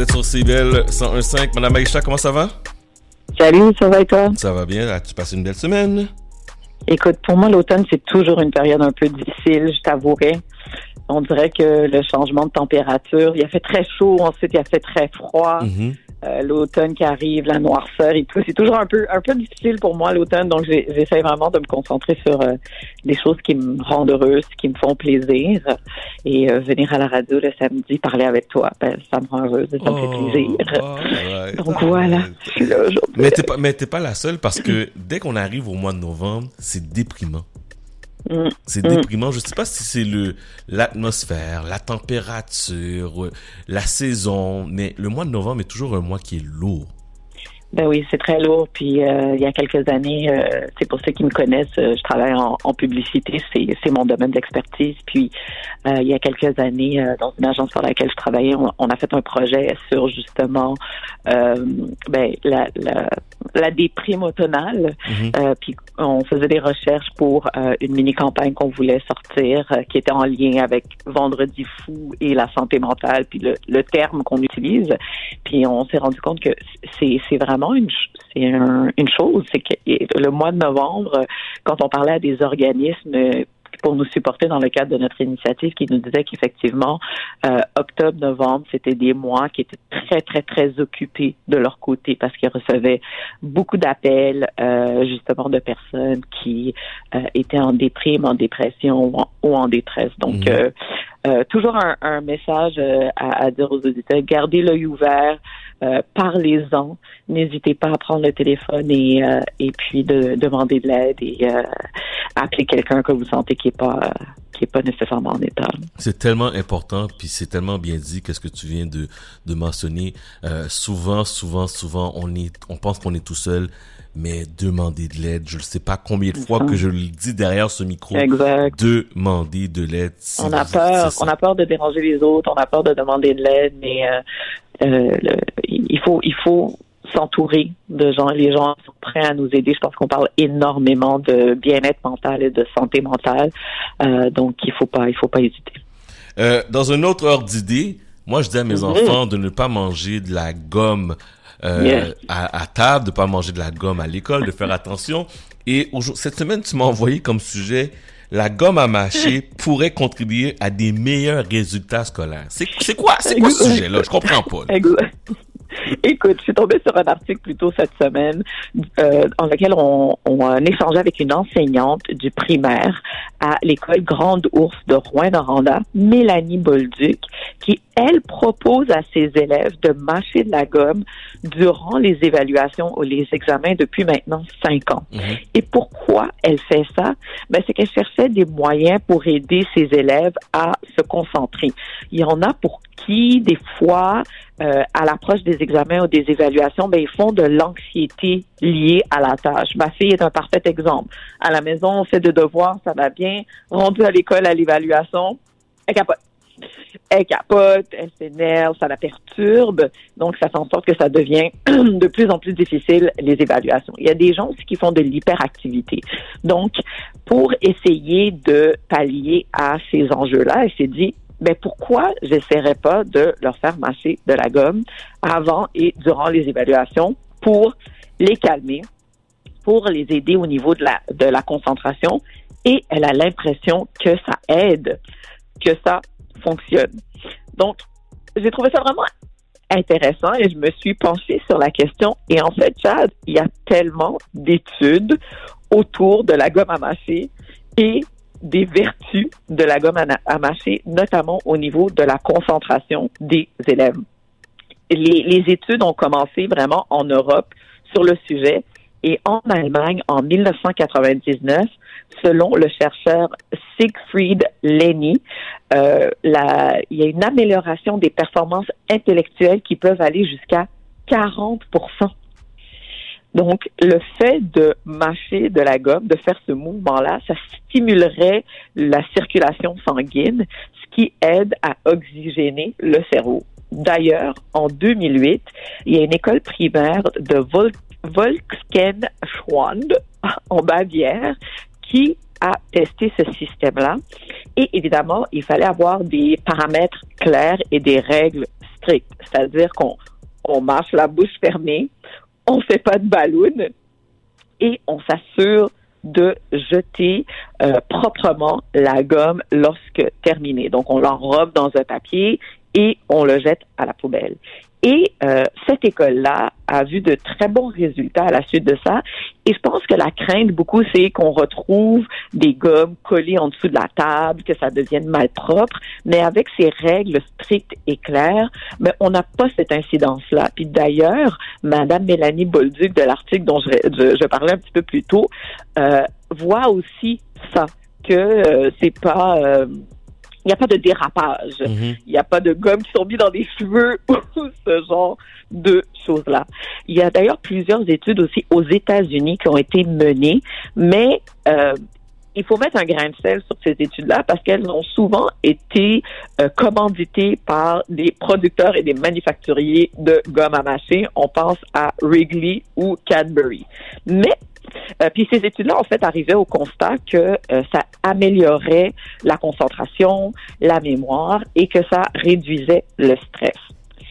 Vous êtes sur CBL 101.5. Madame Aïcha, comment ça va? Salut, ça va et toi? Ça va bien. As-tu passé une belle semaine? Écoute, pour moi, l'automne, c'est toujours une période un peu difficile, je t'avouerai. On dirait que le changement de température, il a fait très chaud, ensuite il a fait très froid. Mhm. Euh, l'automne qui arrive, la noirceur et tout. C'est toujours un peu un peu difficile pour moi l'automne, donc j'essaie vraiment de me concentrer sur euh, les choses qui me rendent heureuse, qui me font plaisir. Et euh, venir à la radio le samedi, parler avec toi, ben, ça me rend heureuse et ça me fait plaisir. Oh, ouais. Donc voilà, je suis là aujourd'hui. Mais t'es pas, mais t'es pas la seule parce que dès qu'on arrive au mois de novembre, c'est déprimant. C'est Mm. déprimant. Je sais pas si c'est le l'atmosphère, la température, euh, la saison, mais le mois de novembre est toujours un mois qui est lourd. Ben oui, c'est très lourd. Puis euh, il y a quelques années, euh, c'est pour ceux qui me connaissent, euh, je travaille en, en publicité, c'est mon domaine d'expertise. Puis il y a quelques années, dans une agence pour laquelle je travaillais, on, on a fait un projet sur justement ben, la, la, la déprime automnale. Mhm. Euh, puis on faisait des recherches pour euh, une mini campagne qu'on voulait sortir, euh, qui était en lien avec Vendredi fou et la santé mentale, puis le, le terme qu'on utilise. Puis on s'est rendu compte que c'est c'est vraiment une c'est un- une chose, c'est que le mois de novembre, euh, quand on parlait à des organismes pour nous supporter dans le cadre de notre initiative qui nous disait qu'effectivement, euh, octobre, novembre, c'était des mois qui étaient très, très, très occupés de leur côté parce qu'ils recevaient beaucoup d'appels euh, justement de personnes qui euh, étaient en déprime, en dépression ou en, ou en détresse. Donc, Mhm. euh, euh, toujours un, un message euh, à, à dire aux auditeurs, gardez l'œil ouvert, euh, parlez-en, n'hésitez pas à prendre le téléphone et, euh, et puis de demander de l'aide et euh, appeler quelqu'un que vous sentez qui est pas qui est pas nécessairement en état. C'est tellement important, puis c'est tellement bien dit, qu'est-ce que tu viens de, de mentionner. Souvent, souvent, souvent, on est, on pense qu'on est tout seul, mais demander de l'aide. Je ne sais pas combien de fois que je le dis derrière ce micro. Exact. Demander de l'aide. On a peur, on a peur de déranger les autres, on a peur de demander de l'aide, mais euh, euh, le- il faut, il faut s'entourer de gens. Les gens sont prêts à nous aider. Je pense qu'on parle énormément de bien-être mental et de santé mentale, Euh, donc il faut pas, il faut pas hésiter. Euh, dans un autre ordre d'idée, moi, je dis à mes Mhm. enfants de ne pas manger de la gomme euh, Yes. à, à table, de pas manger de la gomme à l'école, de faire attention. Et cette semaine, tu m'as envoyé comme sujet la gomme à mâcher pourrait contribuer à des meilleurs résultats scolaires. C'est quoi, c'est quoi ce sujet-là? Je comprends pas. là. Écoute, je suis tombée sur un article plus tôt cette semaine euh, dans lequel on, on a échangé avec une enseignante du primaire à l'école Grande Ours de Rouen-Noranda, Mélanie Bolduc, qui, elle, propose à ses élèves de mâcher de la gomme durant les évaluations ou les examens depuis maintenant cinq ans. Mhm. Et pourquoi elle fait ça? Ben, c'est qu'elle cherchait des moyens pour aider ses élèves à se concentrer. Il y en a pour qui, des fois, euh, à l'approche des examens ou des évaluations, ben, ils font de l'anxiété liée à la tâche. Ma fille est un parfait exemple. À la maison, on fait des devoirs, ça va bien. Rendu à l'école à l'évaluation, elle capote. Elle capote, elle s'énerve, ça la perturbe. Donc, ça fait en sorte que ça devient de plus en plus difficile, les évaluations. Il y a des gens aussi qui font de l'hyperactivité. Donc, pour essayer de pallier à ces enjeux-là, elle s'est dit, ben pourquoi j'essaierais pas de leur faire mâcher de la gomme avant et durant les évaluations pour les calmer, pour les aider au niveau de la concentration? Et elle a l'impression que ça aide, que ça fonctionne. Donc, j'ai trouvé ça vraiment intéressant et je me suis penchée sur la question. Et en fait, Chad, il y a tellement d'études autour de la gomme à mâcher et des vertus de la gomme à, mâcher, notamment au niveau de la concentration des élèves. Les études ont commencé vraiment en Europe sur le sujet et en Allemagne en 1999, selon le chercheur Siegfried Lenny, euh, la- il y a une amélioration des performances intellectuelles qui peuvent aller jusqu'à 40% donc, le fait de mâcher de la gomme, de faire ce mouvement-là, ça stimulerait la circulation sanguine, ce qui aide à oxygéner le cerveau. D'ailleurs, en 2008, il y a une école primaire de Vol Volkskenschwand en Bavière qui a testé ce système-là. Et évidemment, il fallait avoir des paramètres clairs et des règles strict, c'est-à-dire qu'on on marche la bouche fermée, on fait pas de ballon et on s'assure de jeter euh, proprement la gomme lorsque terminée. Donc, on l'enrobe dans un papier et on le jette à la poubelle. Et euh, cette école-là a vu de très bons résultats à la suite de ça. Et je pense que la crainte beaucoup, c'est qu'on retrouve des gommes collées en dessous de la table, que ça devienne malpropre. Mais avec ces règles strictes et claires, mais on n'a pas cette incidence-là. Puis d'ailleurs, Madame Mélanie Bolduc de l'article dont je, je, parlais un petit peu plus tôt, euh, voit aussi ça que euh, c'est pas euh, il n'y a pas de dérapage. Mhm. Il n'y a pas de gomme qui sont mis dans des cheveux ou ce genre de choses-là. Il y a d'ailleurs plusieurs études aussi aux États-Unis qui ont été menées, mais euh, il faut mettre un grain de sel sur ces études-là parce qu'elles ont souvent été euh, commanditées par des producteurs et des manufacturiers de gomme à mâcher. On pense à Wrigley ou Cadbury. Mais euh, puis ces études-là, en fait, arrivaient au constat que euh, ça améliorait la concentration, la mémoire et que ça réduisait le stress.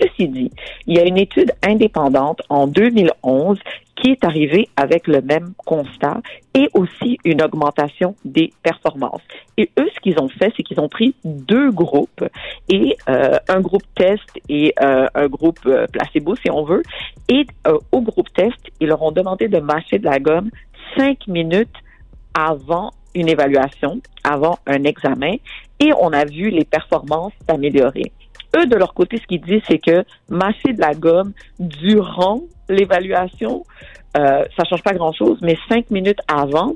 Ceci dit, il y a une étude indépendante en 2011 qui est arrivée avec le même constat et aussi une augmentation des performances. Et eux, ce qu'ils ont fait, c'est qu'ils ont pris deux groupes et euh, un groupe test et euh, un groupe euh, placebo, si on veut. Et au groupe test, ils leur ont demandé de mâcher de la gomme cinq minutes avant une évaluation, avant un examen, et on a vu les performances s'améliorer eux, de leur côté, ce qu'ils disent, c'est que mâcher de la gomme durant l'évaluation, euh, ça change pas grand-chose, mais cinq minutes avant,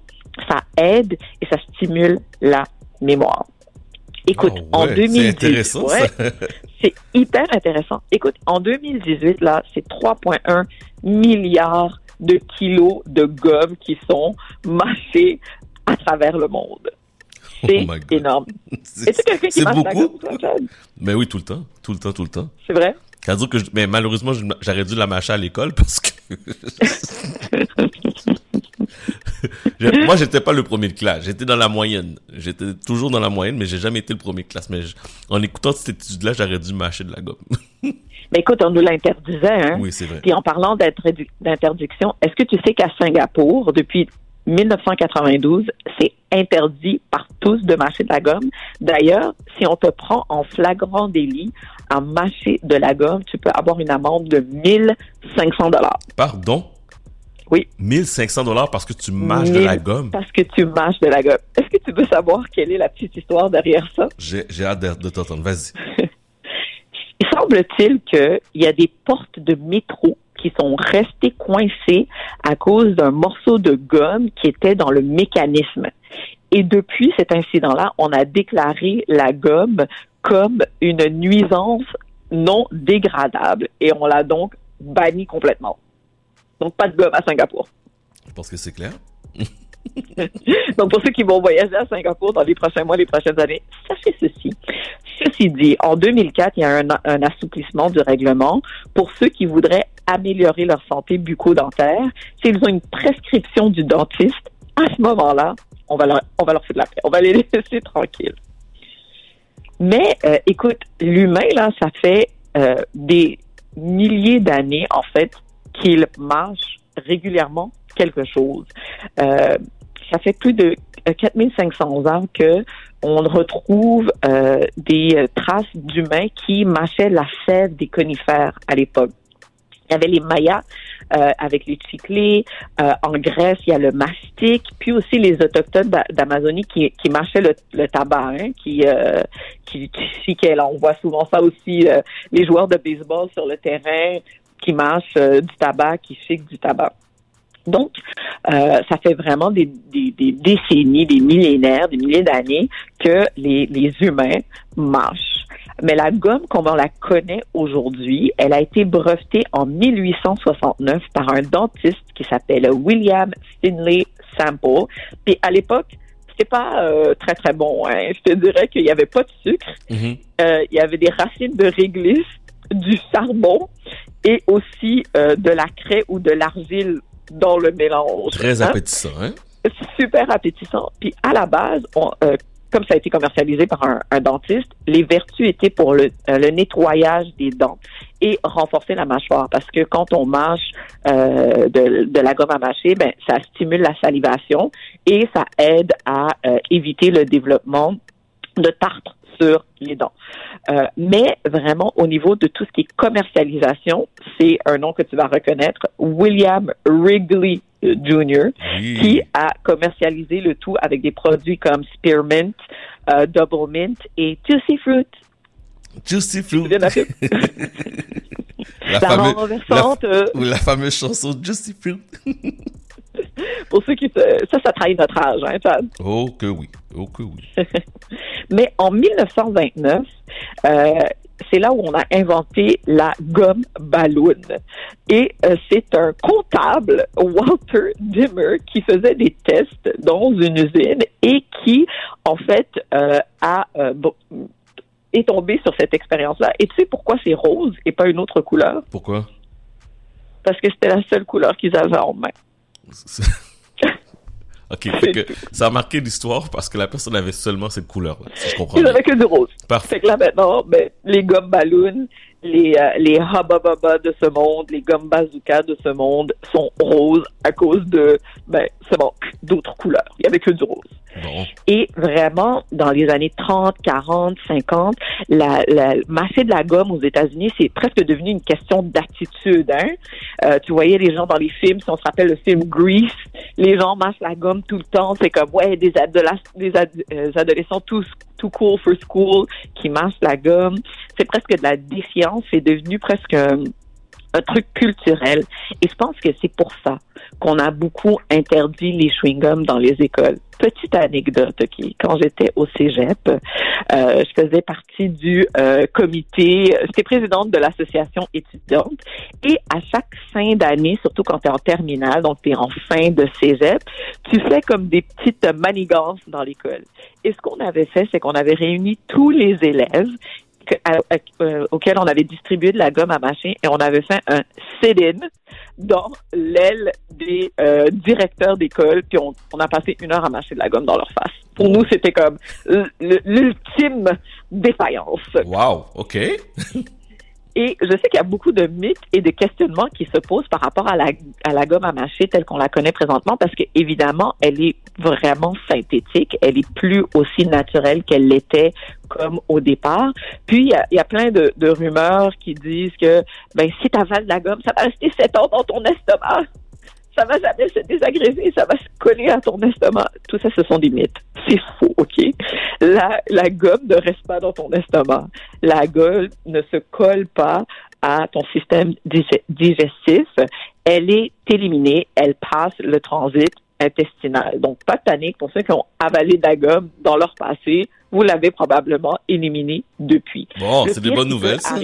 ça aide et ça stimule la mémoire. Écoute, ah en 2018, c'est hyper intéressant. Écoute, en 2018, là, c'est 3,1 milliards de kilos de gomme qui sont mâchés à travers le monde. C'est oh énorme. C'est quelqu'un qui marche beaucoup? Mais oui, tout le temps. Tout le temps, tout le temps. C'est vrai? dire que mais malheureusement, j'aurais dû la mâcher à l'école parce que. Moi, j'étais pas le premier de classe. J'étais dans la moyenne. J'étais toujours dans la moyenne, mais j'ai jamais été le premier de classe. Mais en écoutant cette étude-là, j'aurais dû mâcher de la gomme. mais écoute, on nous l'interdisait, hein? Oui, c'est vrai. Puis en parlant d'interdiction, est-ce que tu sais qu'à Singapour, depuis 1992, c'est interdit par tous de mâcher de la gomme. D'ailleurs, si on te prend en flagrant délit à mâcher de la gomme, tu peux avoir une amende de 1500 dollars. Pardon? Oui. 1500 dollars parce que tu mâches de la gomme? Parce que tu mâches de la gomme. Est-ce que tu veux savoir quelle est la petite histoire derrière ça? J'ai hâte de, de t'entendre. Vas-y. Il semble-t-il qu'il y a des portes de métro qui sont restés coincés à cause d'un morceau de gomme qui était dans le mécanisme. Et depuis cet incident-là, on a déclaré la gomme comme une nuisance non dégradable et on l'a donc banni complètement. Donc pas de gomme à Singapour. Je pense que c'est clair. Donc, pour ceux qui vont voyager à Singapour dans les prochains mois, les prochaines années, sachez ceci. Ceci dit, en 2004, il y a un, assouplissement du règlement pour ceux qui voudraient améliorer leur santé bucco-dentaire. S'ils ont une prescription du dentiste, à ce moment-là, on va leur, on va leur faire de la paix. On va les laisser tranquilles. Mais euh, écoute, l'humain, là, ça fait euh, des milliers d'années, en fait, qu'il marche régulièrement quelque chose. Euh, ça fait plus de 4500 ans que on retrouve euh, des traces d'humains qui mâchaient la sève des conifères à l'époque. Il y avait les Mayas euh, avec les chiclés. en Grèce, il y a le mastic. Puis aussi les autochtones d'Amazonie qui, qui mâchaient le, tabac, hein, qui, qui, qui On voit souvent ça aussi, les joueurs de baseball sur le terrain qui mâchent du tabac, qui chiquent du tabac. Donc, euh, ça fait vraiment des, décennies, des millénaires, des milliers d'années que les, humains mâchent. Mais la gomme, comme on la connaît aujourd'hui, elle a été brevetée en 1869 par un dentiste qui s'appelle William Finlay Sample. Puis à l'époque, c'était pas euh, très très bon. Hein. Je te dirais qu'il y avait pas de sucre. Mm-hmm. Euh, il y avait des racines de réglisse, du charbon et aussi de la craie ou de l'argile dans le mélange. Très hein? appétissant, hein? Super appétissant. Puis à la base, on, euh, comme ça a été commercialisé par un, dentiste, les vertus étaient pour le, euh, le, nettoyage des dents et renforcer la mâchoire. Parce que quand on mâche euh, de, de, la gomme à mâcher, ben, ça stimule la salivation et ça aide à euh, éviter le développement de tartre sur les dents. Euh, mais vraiment, au niveau de tout ce qui est commercialisation, c'est un nom que tu vas reconnaître, William Wrigley Jr., qui a commercialisé le tout avec des produits comme Spearmint, euh, Double Mint et Juicy Fruit. Juicy Fruit. la, la, fameuse, la, euh, la fameuse chanson Juicy Fruit. Pour ceux qui... Ça, ça trahit notre âge, hein, Chad? Oh que oui, oh que oui. Mais en 1929, euh, c'est là où on a inventé la gomme ballon. Et euh, c'est un comptable, Walter Dimmer, qui faisait des tests dans une usine et qui, en fait, euh, a euh, est tombé sur cette expérience-là. Et tu sais pourquoi c'est rose et pas une autre couleur? Pourquoi? Parce que c'était la seule couleur qu'ils avaient en main. OK, fait que ça a marqué l'histoire parce que la personne avait seulement cette couleur-là, si je comprends Ils n'avaient que du rose. Parfait. Fait que là, maintenant, ben, les gommes ballons, les, euh, les Habababa de ce monde, les gommes bazooka de ce monde sont roses à cause de, ben, c'est bon, d'autres couleurs. Il n'y avait que du rose. Bon. Et vraiment, dans les années 30, 40, 50, la, la mâcher de la gomme aux États-Unis, c'est presque devenu une question d'attitude. Hein? Euh, tu voyais les gens dans les films, si on se rappelle le film Grease, les gens mâchent la gomme tout le temps. C'est comme, ouais, des, des euh, adolescents tous too cool for school qui mâchent la gomme. C'est presque de la défiance. C'est devenu presque un, un truc culturel. Et je pense que c'est pour ça qu'on a beaucoup interdit les chewing-gums dans les écoles. Petite anecdote, OK. Quand j'étais au cégep, euh, je faisais partie du euh, comité, j'étais présidente de l'association étudiante et à chaque fin d'année, surtout quand tu es en terminale, donc tu es en fin de cégep, tu fais comme des petites manigances dans l'école. Et ce qu'on avait fait, c'est qu'on avait réuni tous les élèves euh, auquel on avait distribué de la gomme à mâcher et on avait fait un sit-in dans l'aile des euh, directeurs d'école, puis on, on, a passé une heure à mâcher de la gomme dans leur face. Pour nous, c'était comme l'ultime défaillance. Wow, OK. Et je sais qu'il y a beaucoup de mythes et de questionnements qui se posent par rapport à la, à la gomme à mâcher telle qu'on la connaît présentement parce que évidemment, elle est vraiment synthétique. Elle est plus aussi naturelle qu'elle l'était comme au départ. Puis, il y a, plein de, rumeurs qui disent que ben, si tu avales de la gomme, ça va rester sept ans dans ton estomac ça va se désagréger, ça va se coller à ton estomac. Tout ça, ce sont des mythes. C'est faux, OK? La gomme ne reste pas dans ton estomac. La gomme ne se colle pas à ton système digestif. Elle est éliminée, elle passe le transit intestinal. Donc, pas de panique pour ceux qui ont avalé de la gomme dans leur passé. Vous l'avez probablement éliminée depuis. Bon, c'est des bonnes nouvelles, ça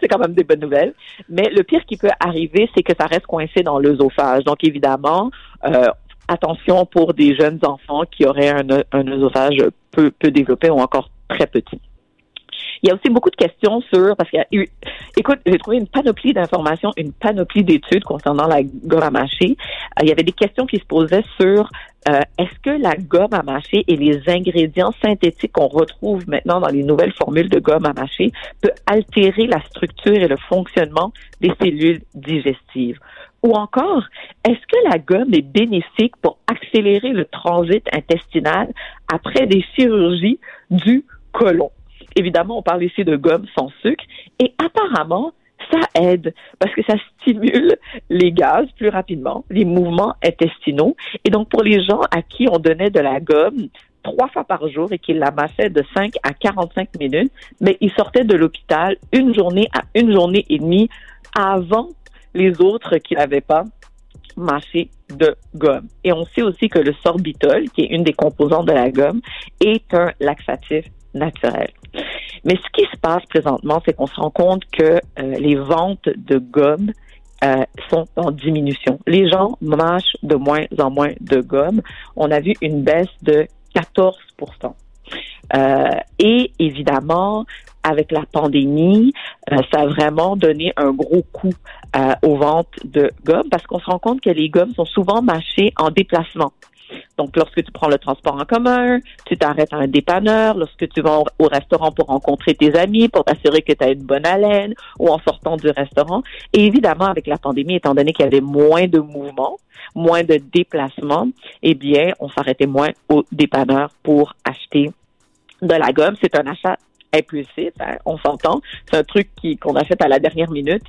c'est quand même des bonnes nouvelles. Mais le pire qui peut arriver, c'est que ça reste coincé dans l'œsophage. Donc, évidemment, euh, attention pour des jeunes enfants qui auraient un, un œsophage peu, peu développé ou encore très petit. Il y a aussi beaucoup de questions sur, parce qu'il y a eu, écoute, j'ai trouvé une panoplie d'informations, une panoplie d'études concernant la gomme à mâcher. Euh, il y avait des questions qui se posaient sur euh, est-ce que la gomme à mâcher et les ingrédients synthétiques qu'on retrouve maintenant dans les nouvelles formules de gomme à mâcher peut altérer la structure et le fonctionnement des cellules digestives? Ou encore, est-ce que la gomme est bénéfique pour accélérer le transit intestinal après des chirurgies du côlon? Évidemment, on parle ici de gomme sans sucre et apparemment, ça aide parce que ça stimule les gaz plus rapidement, les mouvements intestinaux. Et donc, pour les gens à qui on donnait de la gomme trois fois par jour et qui la massaient de 5 à 45 minutes, mais ils sortaient de l'hôpital une journée à une journée et demie avant les autres qui n'avaient pas mâché de gomme. Et on sait aussi que le sorbitol, qui est une des composantes de la gomme, est un laxatif naturel. Mais ce qui se passe présentement, c'est qu'on se rend compte que euh, les ventes de gomme euh, sont en diminution. Les gens mâchent de moins en moins de gomme. On a vu une baisse de 14% euh, et évidemment, avec la pandémie, ça a vraiment donné un gros coup aux ventes de gomme parce qu'on se rend compte que les gommes sont souvent mâchées en déplacement. Donc, lorsque tu prends le transport en commun, tu t'arrêtes à un dépanneur, lorsque tu vas au restaurant pour rencontrer tes amis, pour t'assurer que tu as une bonne haleine, ou en sortant du restaurant. Et évidemment, avec la pandémie, étant donné qu'il y avait moins de mouvements, moins de déplacements, eh bien, on s'arrêtait moins au dépanneur pour acheter de la gomme. C'est un achat impulsif, hein, on s'entend. C'est un truc qui qu'on a fait à la dernière minute.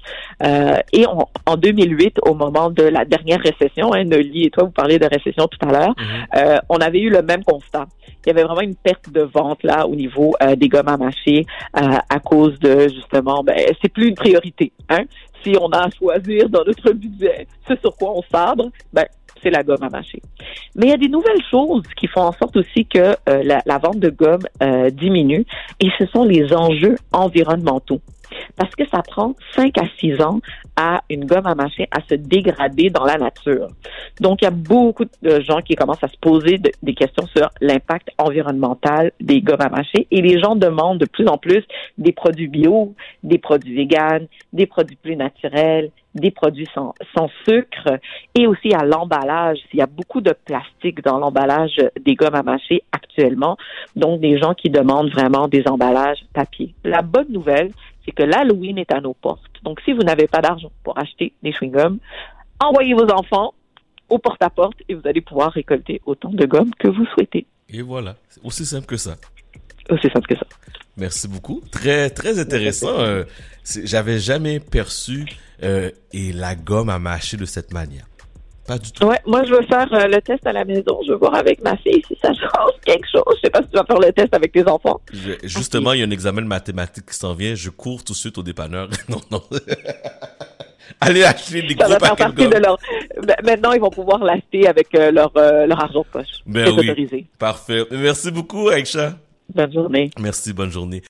Euh, et en 2008, au moment de la dernière récession, hein, Noli et toi, vous parlez de récession tout à l'heure, mm-hmm. euh, on avait eu le même constat. Il y avait vraiment une perte de vente là au niveau euh, des gommes à mâcher à cause de justement, ben c'est plus une priorité. Hein. Si on a à choisir dans notre budget ce sur quoi on sabre, ben c'est la gomme à mâcher. Mais il y a des nouvelles choses qui font en sorte aussi que euh, la, vente de gomme euh, diminue et ce sont les enjeux environnementaux parce que ça prend 5 à 6 ans à une gomme à mâcher à se dégrader dans la nature. Donc, il y a beaucoup de gens qui commencent à se poser des questions sur l'impact environnemental des gommes à mâcher et les gens demandent de plus en plus des produits bio, des produits véganes, des produits plus naturels, des produits sans, sans sucre et aussi à l'emballage. Il y a beaucoup de plastique dans l'emballage des gommes à mâcher actuellement, donc des gens qui demandent vraiment des emballages papier. La bonne nouvelle, c'est que l'Halloween est à nos portes. Donc, si vous n'avez pas d'argent pour acheter des chewing-gums, envoyez vos enfants au porte-à-porte et vous allez pouvoir récolter autant de gommes que vous souhaitez. Et voilà, aussi simple que ça. Aussi simple que ça. Merci beaucoup. Très, très intéressant. Euh, j'avais jamais perçu euh, et la gomme à mâcher de cette manière. Pas du tout. Ouais, moi je veux faire euh, le test à la maison. Je veux voir avec ma fille si ça change quelque chose. Je sais pas si tu vas faire le test avec tes enfants. justement, il y a un examen de mathématiques qui s'en vient. Je cours tout de suite au dépanneur. non, non. Allez acheter des gros paquets de gomme. leur... Ben, maintenant, ils vont pouvoir l'acheter avec euh, leur, leur argent de poche. Ben oui. Autorisé. Parfait. Merci beaucoup, Aïcha. Bonne journée. Merci, bonne journée.